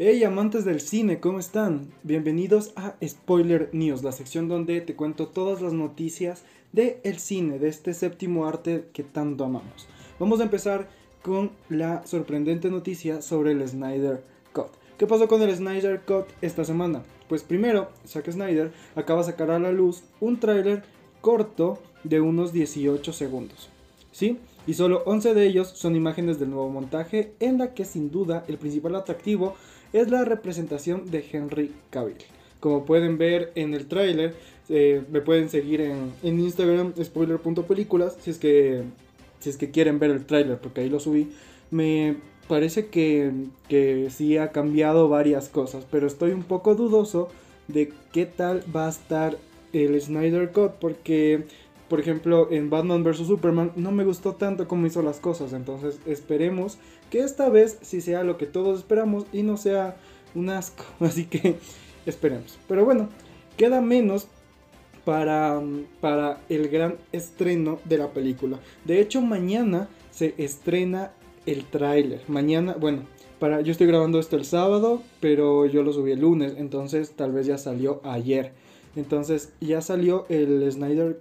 Hey amantes del cine, ¿cómo están? Bienvenidos a Spoiler News, la sección donde te cuento todas las noticias del el cine, de este séptimo arte que tanto amamos. Vamos a empezar con la sorprendente noticia sobre el Snyder Cut. ¿Qué pasó con el Snyder Cut esta semana? Pues primero, Zack Snyder acaba de sacar a la luz un tráiler corto de unos 18 segundos. ¿Sí? Y solo 11 de ellos son imágenes del nuevo montaje en la que sin duda el principal atractivo es la representación de Henry Cavill. Como pueden ver en el tráiler, eh, me pueden seguir en, Instagram, spoiler.películas, si es que si es que quieren ver el tráiler, porque ahí lo subí. Me parece que, que sí ha cambiado varias cosas, pero estoy un poco dudoso de qué tal va a estar el Snyder Cut, porque por ejemplo, en Batman vs. Superman no me gustó tanto como hizo las cosas. Entonces esperemos que esta vez sí sea lo que todos esperamos y no sea un asco. Así que esperemos. Pero bueno, queda menos para, para el gran estreno de la película. De hecho, mañana se estrena el tráiler. Mañana, bueno, para, yo estoy grabando esto el sábado, pero yo lo subí el lunes. Entonces tal vez ya salió ayer. Entonces ya salió el Snyder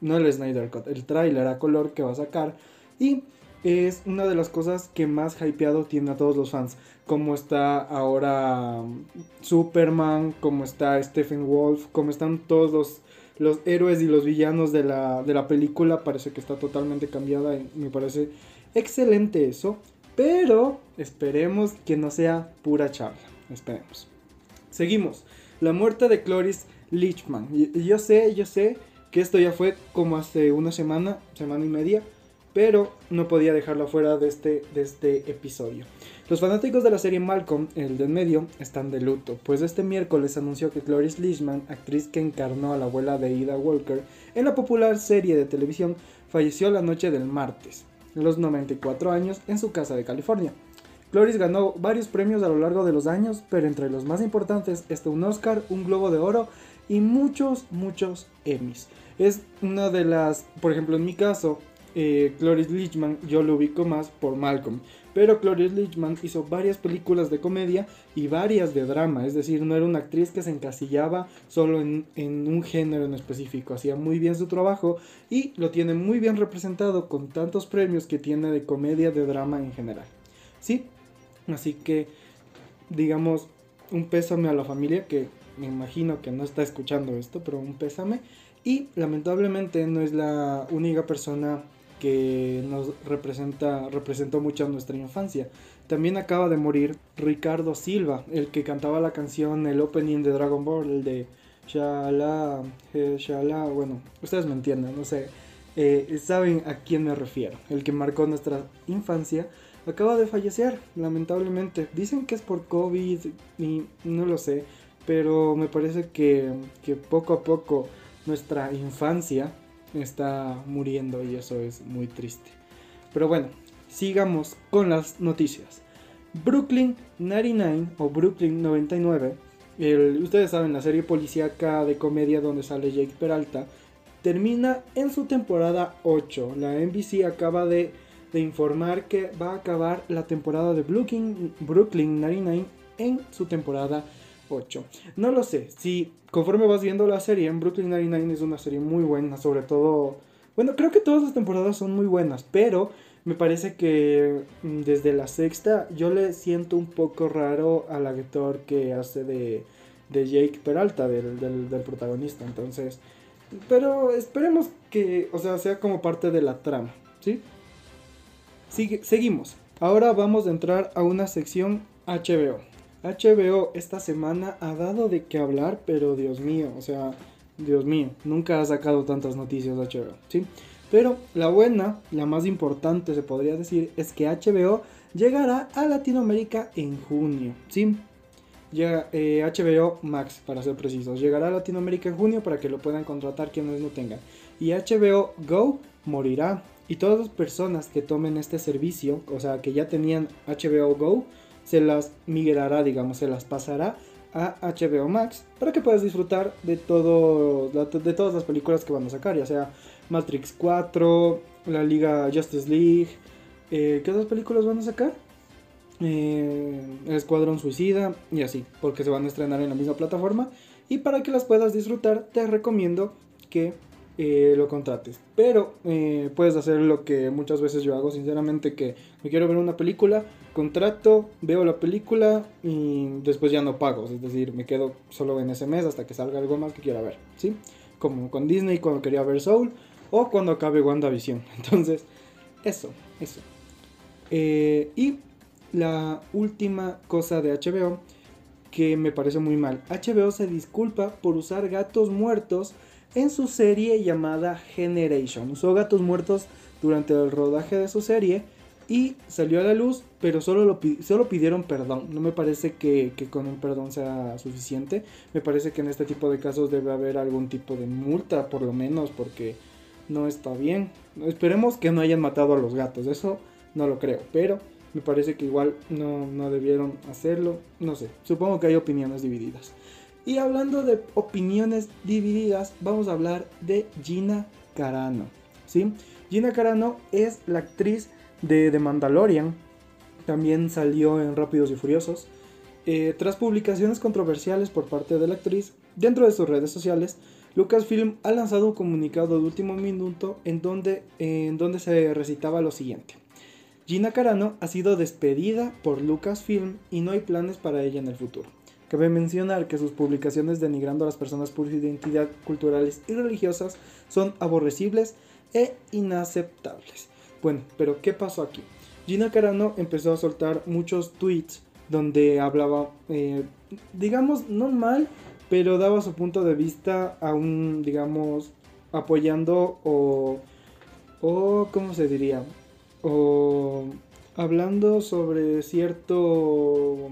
no el Snyder Cut, el tráiler a color que va a sacar. Y es una de las cosas que más hypeado tiene a todos los fans. Como está ahora um, Superman, como está Stephen Wolf, como están todos los, los héroes y los villanos de la, de la película. Parece que está totalmente cambiada y me parece excelente eso. Pero esperemos que no sea pura charla. Esperemos. Seguimos. La muerte de Cloris Lichman. Yo sé, yo sé que esto ya fue como hace una semana, semana y media, pero no podía dejarlo fuera de este, de este episodio. Los fanáticos de la serie Malcolm, el de en medio, están de luto, pues este miércoles anunció que Cloris Leachman, actriz que encarnó a la abuela de Ida Walker en la popular serie de televisión, falleció la noche del martes, a los 94 años, en su casa de California. Cloris ganó varios premios a lo largo de los años, pero entre los más importantes está un Oscar, un Globo de Oro y muchos, muchos Emmys. Es una de las, por ejemplo, en mi caso, eh, Cloris Leachman yo lo ubico más por Malcolm. Pero Cloris Leachman hizo varias películas de comedia y varias de drama. Es decir, no era una actriz que se encasillaba solo en, en un género en específico. Hacía muy bien su trabajo y lo tiene muy bien representado con tantos premios que tiene de comedia, de drama en general. Sí, así que digamos un pésame a la familia que me imagino que no está escuchando esto, pero un pésame. Y lamentablemente no es la única persona que nos representa, representó mucho nuestra infancia. También acaba de morir Ricardo Silva, el que cantaba la canción, el opening de Dragon Ball, el de Shala, Shala, bueno, ustedes me entienden, no sé, eh, saben a quién me refiero, el que marcó nuestra infancia, acaba de fallecer, lamentablemente. Dicen que es por COVID y no lo sé, pero me parece que, poco a poco nuestra infancia está muriendo y eso es muy triste. Pero bueno, sigamos con las noticias. Brooklyn 99 o Brooklyn 99, ustedes saben, la serie policíaca de comedia donde sale Jake Peralta, termina en su temporada 8. La NBC acaba de, de informar que va a acabar la temporada de Brooklyn, Brooklyn 99 en su temporada 8. No lo sé, si conforme vas viendo la serie, en Brooklyn Nine-Nine es una serie muy buena, sobre todo... Bueno, creo que todas las temporadas son muy buenas, pero me parece que mm, desde la sexta yo le siento un poco raro al actor que hace de, de Jake Peralta, del, del, protagonista. Entonces, pero esperemos que, o sea, sea como parte de la trama, ¿sí? Seguimos. Ahora vamos a entrar a una sección HBO. HBO esta semana ha dado de qué hablar, pero Dios mío, o sea, Dios mío, nunca ha sacado tantas noticias HBO, ¿sí? Pero la buena, la más importante se podría decir, es que HBO llegará a Latinoamérica en junio, ¿sí? Llega, HBO eh, Max, para ser precisos, llegará a Latinoamérica en junio para que lo puedan contratar quienes no tengan. Y HBO Go morirá. Y todas las personas que tomen este servicio, o sea, que ya tenían HBO Go, se las migrará, digamos, se las pasará a HBO Max para que puedas disfrutar de, todo, de todas las películas que van a sacar, ya sea Matrix 4, la Liga Justice League. Eh, ¿Qué otras películas van a sacar? eh, El Escuadrón Suicida y así, porque se van a estrenar en la misma plataforma. Y para que las puedas disfrutar, te recomiendo que eh, lo contrates. Pero eh, puedes hacer lo que muchas veces yo hago, sinceramente, que me quiero ver una película, contrato, veo la película y después ya no pago. Es decir, me quedo solo en ese mes hasta que salga algo más que quiera ver. ¿sí? Como con Disney cuando quería ver Soul o cuando acabe WandaVision. Entonces, eso, eso. Eh, y la última cosa de HBO que me parece muy mal. HBO se disculpa por usar gatos muertos en su serie llamada Generation. Usó gatos muertos durante el rodaje de su serie y salió a la luz, pero solo, lo, solo pidieron perdón. No me parece que, que, con un perdón sea suficiente. Me parece que en este tipo de casos debe haber algún tipo de multa, por lo menos, porque no está bien. Esperemos que no hayan matado a los gatos, eso no lo creo, pero me parece que igual no, no debieron hacerlo. No sé, supongo que hay opiniones divididas. Y hablando de opiniones divididas, vamos a hablar de Gina Carano. ¿sí? Gina Carano es la actriz de The Mandalorian. También salió en Rápidos y Furiosos. Eh, tras publicaciones controversiales por parte de la actriz dentro de sus redes sociales, Lucasfilm ha lanzado un comunicado de último minuto en donde, en donde se recitaba lo siguiente. Gina Carano ha sido despedida por Lucasfilm y no hay planes para ella en el futuro. Cabe mencionar que sus publicaciones denigrando a las personas por su identidad culturales y religiosas son aborrecibles e inaceptables. Bueno, pero ¿qué pasó aquí? Gina Carano empezó a soltar muchos tweets donde hablaba, eh, digamos, no mal, pero daba su punto de vista aún, digamos, apoyando o, o, ¿cómo se diría? O hablando sobre cierto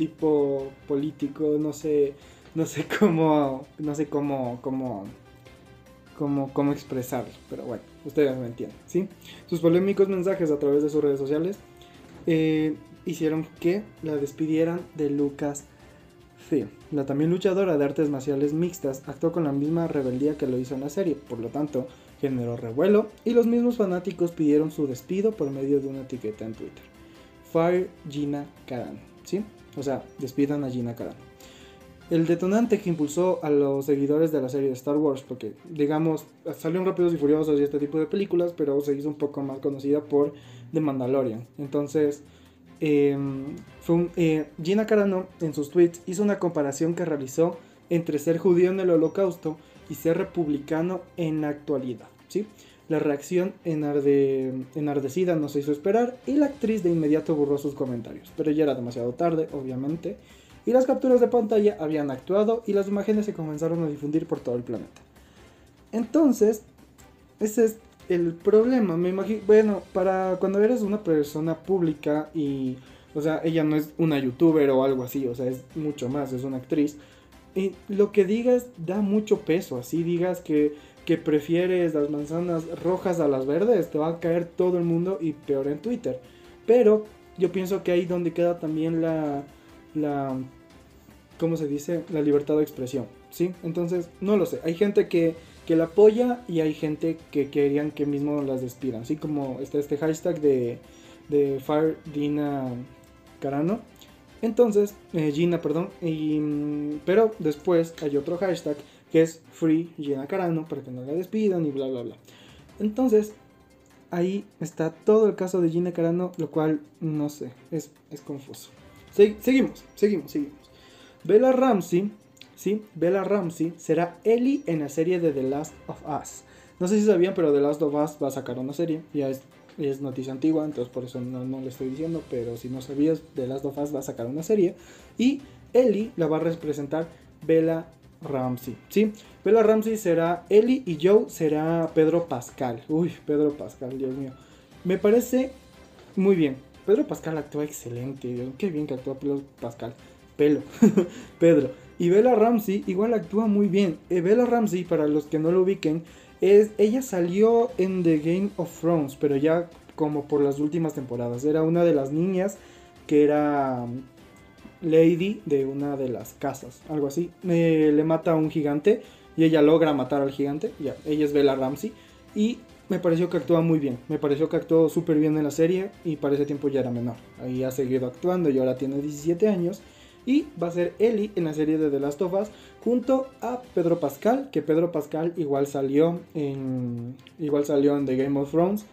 tipo político, no sé, no sé cómo, no sé cómo, cómo, cómo, cómo expresarlo, pero bueno, ustedes me entienden, ¿sí? Sus polémicos mensajes a través de sus redes sociales eh, hicieron que la despidieran de Lucas Film. La también luchadora de artes marciales mixtas actuó con la misma rebeldía que lo hizo en la serie, por lo tanto, generó revuelo y los mismos fanáticos pidieron su despido por medio de una etiqueta en Twitter. Fire Gina Karan, ¿sí? O sea, despidan a Gina Carano. El detonante que impulsó a los seguidores de la serie de Star Wars, porque digamos, salió en Rápidos y Furiosos y este tipo de películas, pero se hizo un poco más conocida por The Mandalorian. Entonces, em, eh, Gina Carano en sus tweets hizo una comparación que realizó entre ser judío en el holocausto y ser republicano en la actualidad. ¿sí? La reacción enardecida no se hizo esperar y la actriz de inmediato borró sus comentarios, pero ya era demasiado tarde, obviamente, y las capturas de pantalla habían actuado y las imágenes se comenzaron a difundir por todo el planeta. Entonces, ese es el problema, me imagino, bueno, para cuando eres una persona pública y, o sea, ella no es una youtuber o algo así, o sea, es mucho más, es una actriz, y lo que digas da mucho peso, así digas que que prefieres las manzanas rojas a las verdes, te va a caer todo el mundo y peor en Twitter. Pero yo pienso que ahí donde queda también la, la, ¿cómo se dice? La libertad de expresión, ¿sí? Entonces, no lo sé. Hay gente que, que la apoya y hay gente que querían que mismo las despidan. Así como está este hashtag de, de Fire Carano. Entonces, eh, Gina, perdón. Y, mm, pero después hay otro hashtag que es Free Gina Carano para que no la despidan y bla bla bla. Entonces, ahí está todo el caso de Gina Carano, lo cual no sé, es, es confuso. seguimos, seguimos, seguimos. Bella Ramsey, sí, Bella Ramsey será Ellie en la serie de The Last of Us. No sé si sabían, pero The Last of Us va a sacar una serie, ya es, es noticia antigua, entonces por eso no, no le estoy diciendo, pero si no sabías, The Last of Us va a sacar una serie y Ellie la va a representar Bella Ramsey, ¿sí? Bella Ramsey será Ellie y Joe será Pedro Pascal. Uy, Pedro Pascal, Dios mío. Me parece muy bien. Pedro Pascal actúa excelente. Qué bien que actúa Pedro Pascal. Pelo. Pedro. Y Bella Ramsey igual actúa muy bien. Eh, Bella Ramsey, para los que no lo ubiquen, es, ella salió en The Game of Thrones, pero ya como por las últimas temporadas. Era una de las niñas que era lady de una de las casas, algo así. le mata a un gigante y ella logra matar al gigante. Ya, ella es Bella Ramsey. Y me pareció que actúa muy bien. Me pareció que actuó súper bien en la serie y para ese tiempo ya era menor. Ahí ha seguido actuando y ahora tiene 17 años. Y va a ser Ellie en la serie de The Last of Us junto a Pedro Pascal, que Pedro Pascal igual salió en, igual salió en The Game of Thrones.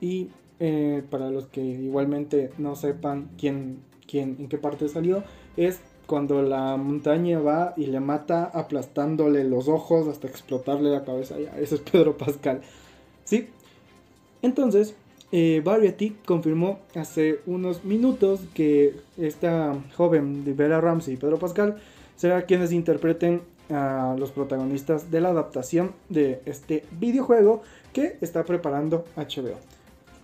Y eh, para los que igualmente no sepan quién, quién, en qué parte salió, es cuando la montaña va y le mata aplastándole los ojos hasta explotarle la cabeza. Ya, eso es Pedro Pascal. ¿Sí? Entonces, eh, Variety confirmó hace unos minutos que esta joven de Bella Ramsey y Pedro Pascal será quienes interpreten a los protagonistas de la adaptación de este videojuego que está preparando HBO.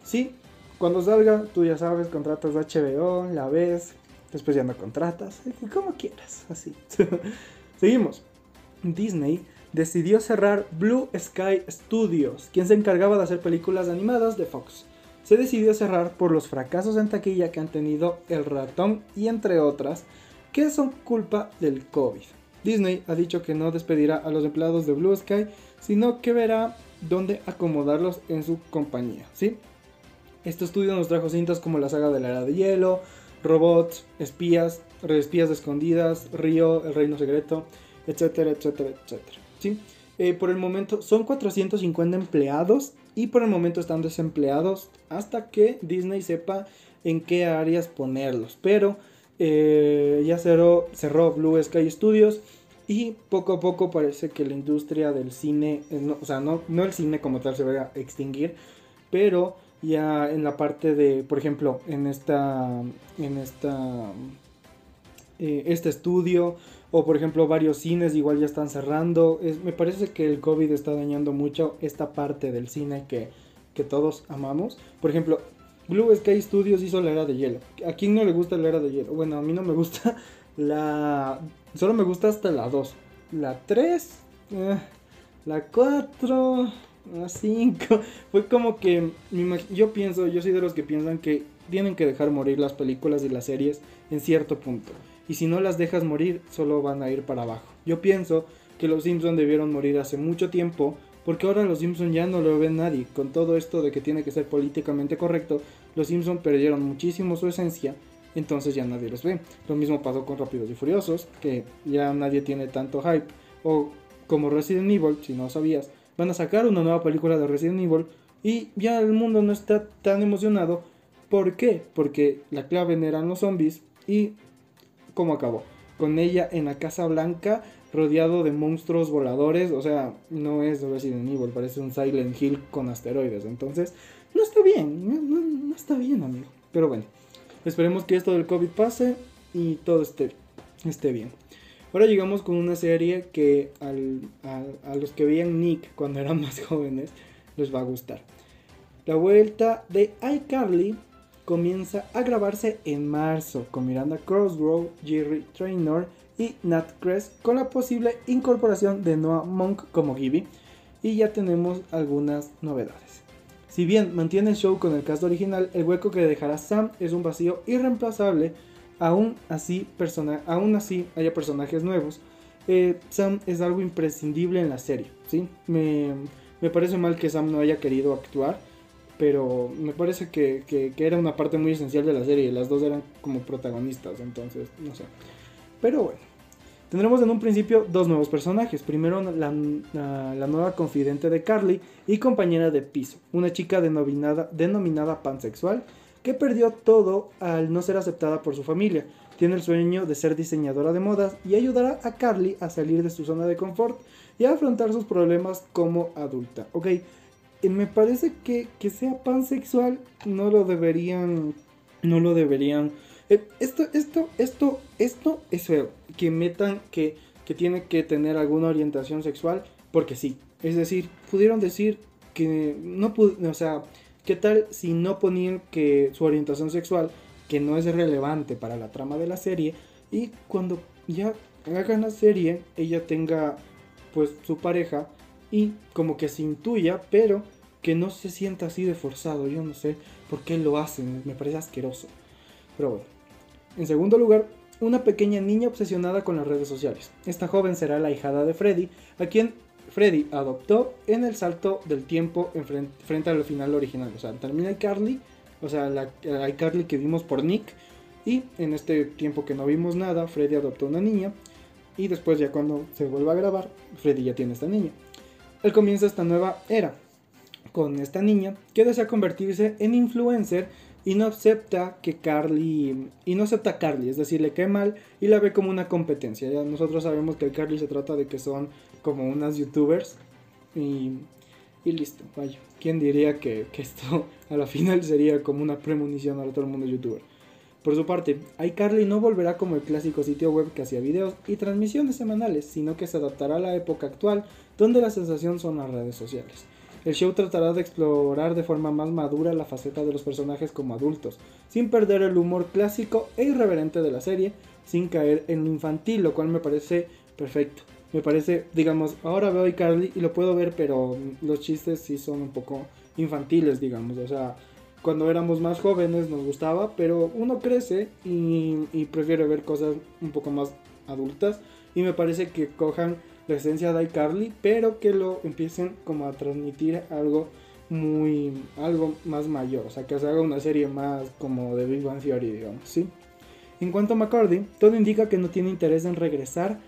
Sí, cuando salga, tú ya sabes, contratas HBO, la ves, después ya no contratas, como quieras, así. Seguimos. Disney decidió cerrar Blue Sky Studios, quien se encargaba de hacer películas animadas de Fox. Se decidió cerrar por los fracasos en taquilla que han tenido El Ratón y entre otras, que son culpa del COVID. Disney ha dicho que no despedirá a los empleados de Blue Sky, sino que verá dónde acomodarlos en su compañía, ¿sí? Este estudio nos trajo cintas como la saga de la era de hielo, robots, espías, espías escondidas, Río, el reino secreto, etcétera, etcétera, etcétera. ¿sí? Eh, por el momento son 450 empleados y por el momento están desempleados hasta que Disney sepa en qué áreas ponerlos. Pero eh, ya cerró, cerró Blue Sky Studios y poco a poco parece que la industria del cine, eh, o sea, no, no el cine como tal se va a extinguir, pero ya en la parte de, por ejemplo, en esta, en esta, eh, este estudio, o por ejemplo varios cines igual ya están cerrando. me parece que el COVID está dañando mucho esta parte del cine que, que todos amamos. Por ejemplo, Blue Sky Studios hizo la era de hielo. ¿A quién no le gusta la era de hielo? Bueno, a mí no me gusta la... Solo me gusta hasta la 2. La 3, eh, la 4 a 5. Fue como que yo pienso, yo soy de los que piensan que tienen que dejar morir las películas y las series en cierto punto. Y si no las dejas morir, solo van a ir para abajo. Yo pienso que los Simpsons debieron morir hace mucho tiempo, porque ahora los Simpsons ya no lo ven nadie. Con todo esto de que tiene que ser políticamente correcto, los Simpsons perdieron muchísimo su esencia, entonces ya nadie los ve. Lo mismo pasó con Rápidos y Furiosos, que ya nadie tiene tanto hype. O como Resident Evil, si no sabías, van a sacar una nueva película de Resident Evil y ya el mundo no está tan emocionado. ¿Por qué? Porque la clave eran los zombies y ¿cómo acabó? Con ella en la Casa Blanca rodeado de monstruos voladores, o sea, no es Resident Evil, parece un Silent Hill con asteroides, entonces no está bien, no, está bien amigo. Pero bueno, esperemos que esto del COVID pase y todo esté bien. Ahora llegamos con una serie que a, los que veían Nick cuando eran más jóvenes les va a gustar. La vuelta de iCarly comienza a grabarse en marzo con Miranda Crossrow, Jerry Traynor y Nat Kress con la posible incorporación de Noah Monk como Gibby y ya tenemos algunas novedades. Si bien mantiene el show con el cast original, el hueco que dejará Sam es un vacío irreemplazable aún así, aún así haya personajes nuevos, eh, Sam es algo imprescindible en la serie, ¿sí? Me, parece mal que Sam no haya querido actuar, pero me parece que, era una parte muy esencial de la serie, las dos eran como protagonistas, entonces, no sé. Pero bueno, tendremos en un principio dos nuevos personajes. Primero la, la, nueva confidente de Carly y compañera de piso, una chica denominada, denominada pansexual que perdió todo al no ser aceptada por su familia. Tiene el sueño de ser diseñadora de modas y ayudará a Carly a salir de su zona de confort y a afrontar sus problemas como adulta. Ok, eh, me parece que que sea pansexual no lo deberían, no lo deberían. Eh, esto, esto, esto, esto es feo. Que metan que, que tiene que tener alguna orientación sexual porque sí. Es decir, pudieron decir que no pudo, o sea, ¿Qué tal si no ponían que su orientación sexual, que no es relevante para la trama de la serie, y cuando ya hagan la serie, ella tenga pues su pareja y como que se intuya, pero que no se sienta así de forzado. Yo no sé por qué lo hacen, me parece asqueroso. Pero bueno. En segundo lugar, una pequeña niña obsesionada con las redes sociales. Esta joven será la hijada de Freddy, a quien Freddy adoptó en el salto del tiempo en frente, al final original. O sea, termina Carly, o sea, la Carly que vimos por Nick. Y en este tiempo que no vimos nada, Freddy adoptó una niña. Y después ya cuando se vuelva a grabar, Freddy ya tiene esta niña. Él comienza esta nueva era con esta niña que desea convertirse en influencer y no acepta que Carly y no acepta a Carly, es decir, le cae mal y la ve como una competencia. Ya nosotros sabemos que Carly se trata de que son como unas youtubers y, y listo, vaya. ¿Quién diría que, que, esto a la final sería como una premonición a todo el mundo youtuber? Por su parte, iCarly no volverá como el clásico sitio web que hacía videos y transmisiones semanales, sino que se adaptará a la época actual donde la sensación son las redes sociales. El show tratará de explorar de forma más madura la faceta de los personajes como adultos, sin perder el humor clásico e irreverente de la serie, sin caer en lo infantil, lo cual me parece perfecto. Me parece, digamos, ahora veo iCarly y lo puedo ver, pero los chistes sí son un poco infantiles, digamos, o sea, cuando éramos más jóvenes nos gustaba, pero uno crece y, prefiere ver cosas un poco más adultas. Y me parece que cojan la esencia de iCarly, pero que lo empiecen como a transmitir algo muy, algo más mayor. O sea, que se haga una serie más como de Big Bang Theory, digamos, ¿sí? En cuanto a McCarthy, todo indica que no tiene interés en regresar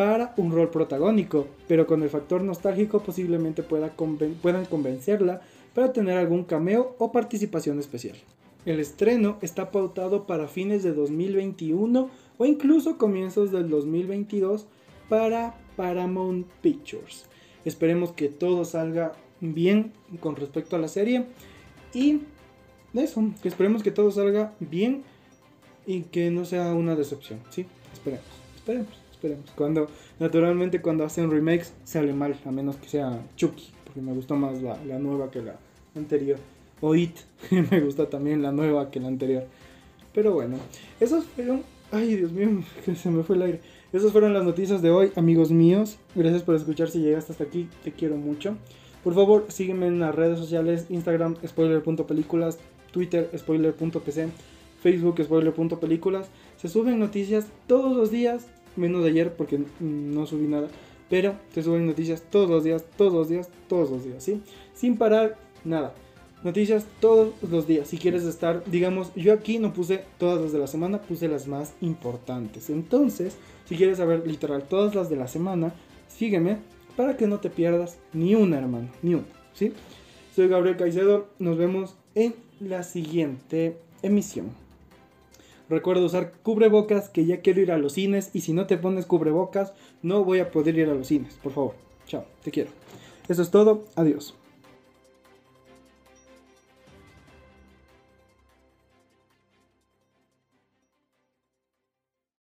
para un rol protagónico, pero con el factor nostálgico posiblemente pueda puedan convencerla para tener algún cameo o participación especial. El estreno está pautado para fines de 2021 o incluso comienzos del 2022 para Paramount Pictures. Esperemos que todo salga bien con respecto a la serie y eso, esperemos que todo salga bien y que no sea una decepción, ¿sí? Esperemos, esperemos, esperemos. Cuando, naturalmente cuando hacen remakes sale mal, a menos que sea Chucky porque me gustó más la, nueva que la anterior. O It, me gusta también la nueva que la anterior. Pero bueno, esos fueron... Ay, Dios mío, se me fue el aire. Esas fueron las noticias de hoy, amigos míos. Gracias por escuchar si llegaste hasta aquí. Te quiero mucho. Por favor, sígueme en las redes sociales, Instagram, spoiler.películas, Twitter, spoiler.pc, Facebook, spoiler.películas. Se suben noticias todos los días, menos de ayer porque no subí nada. Pero te suben noticias todos los días, todos los días, todos los días, ¿sí? Sin parar, nada. Noticias todos los días. Si quieres estar, digamos, yo aquí no puse todas las de la semana, puse las más importantes. Entonces, si quieres saber literal todas las de la semana, sígueme para que no te pierdas ni una, hermano, ni una, ¿sí? Soy Gabriel Caicedo, nos vemos en la siguiente emisión. Recuerda usar cubrebocas, que ya quiero ir a los cines. Y si no te pones cubrebocas, no voy a poder ir a los cines. Por favor. Chao. Te quiero. Eso es todo. Adiós.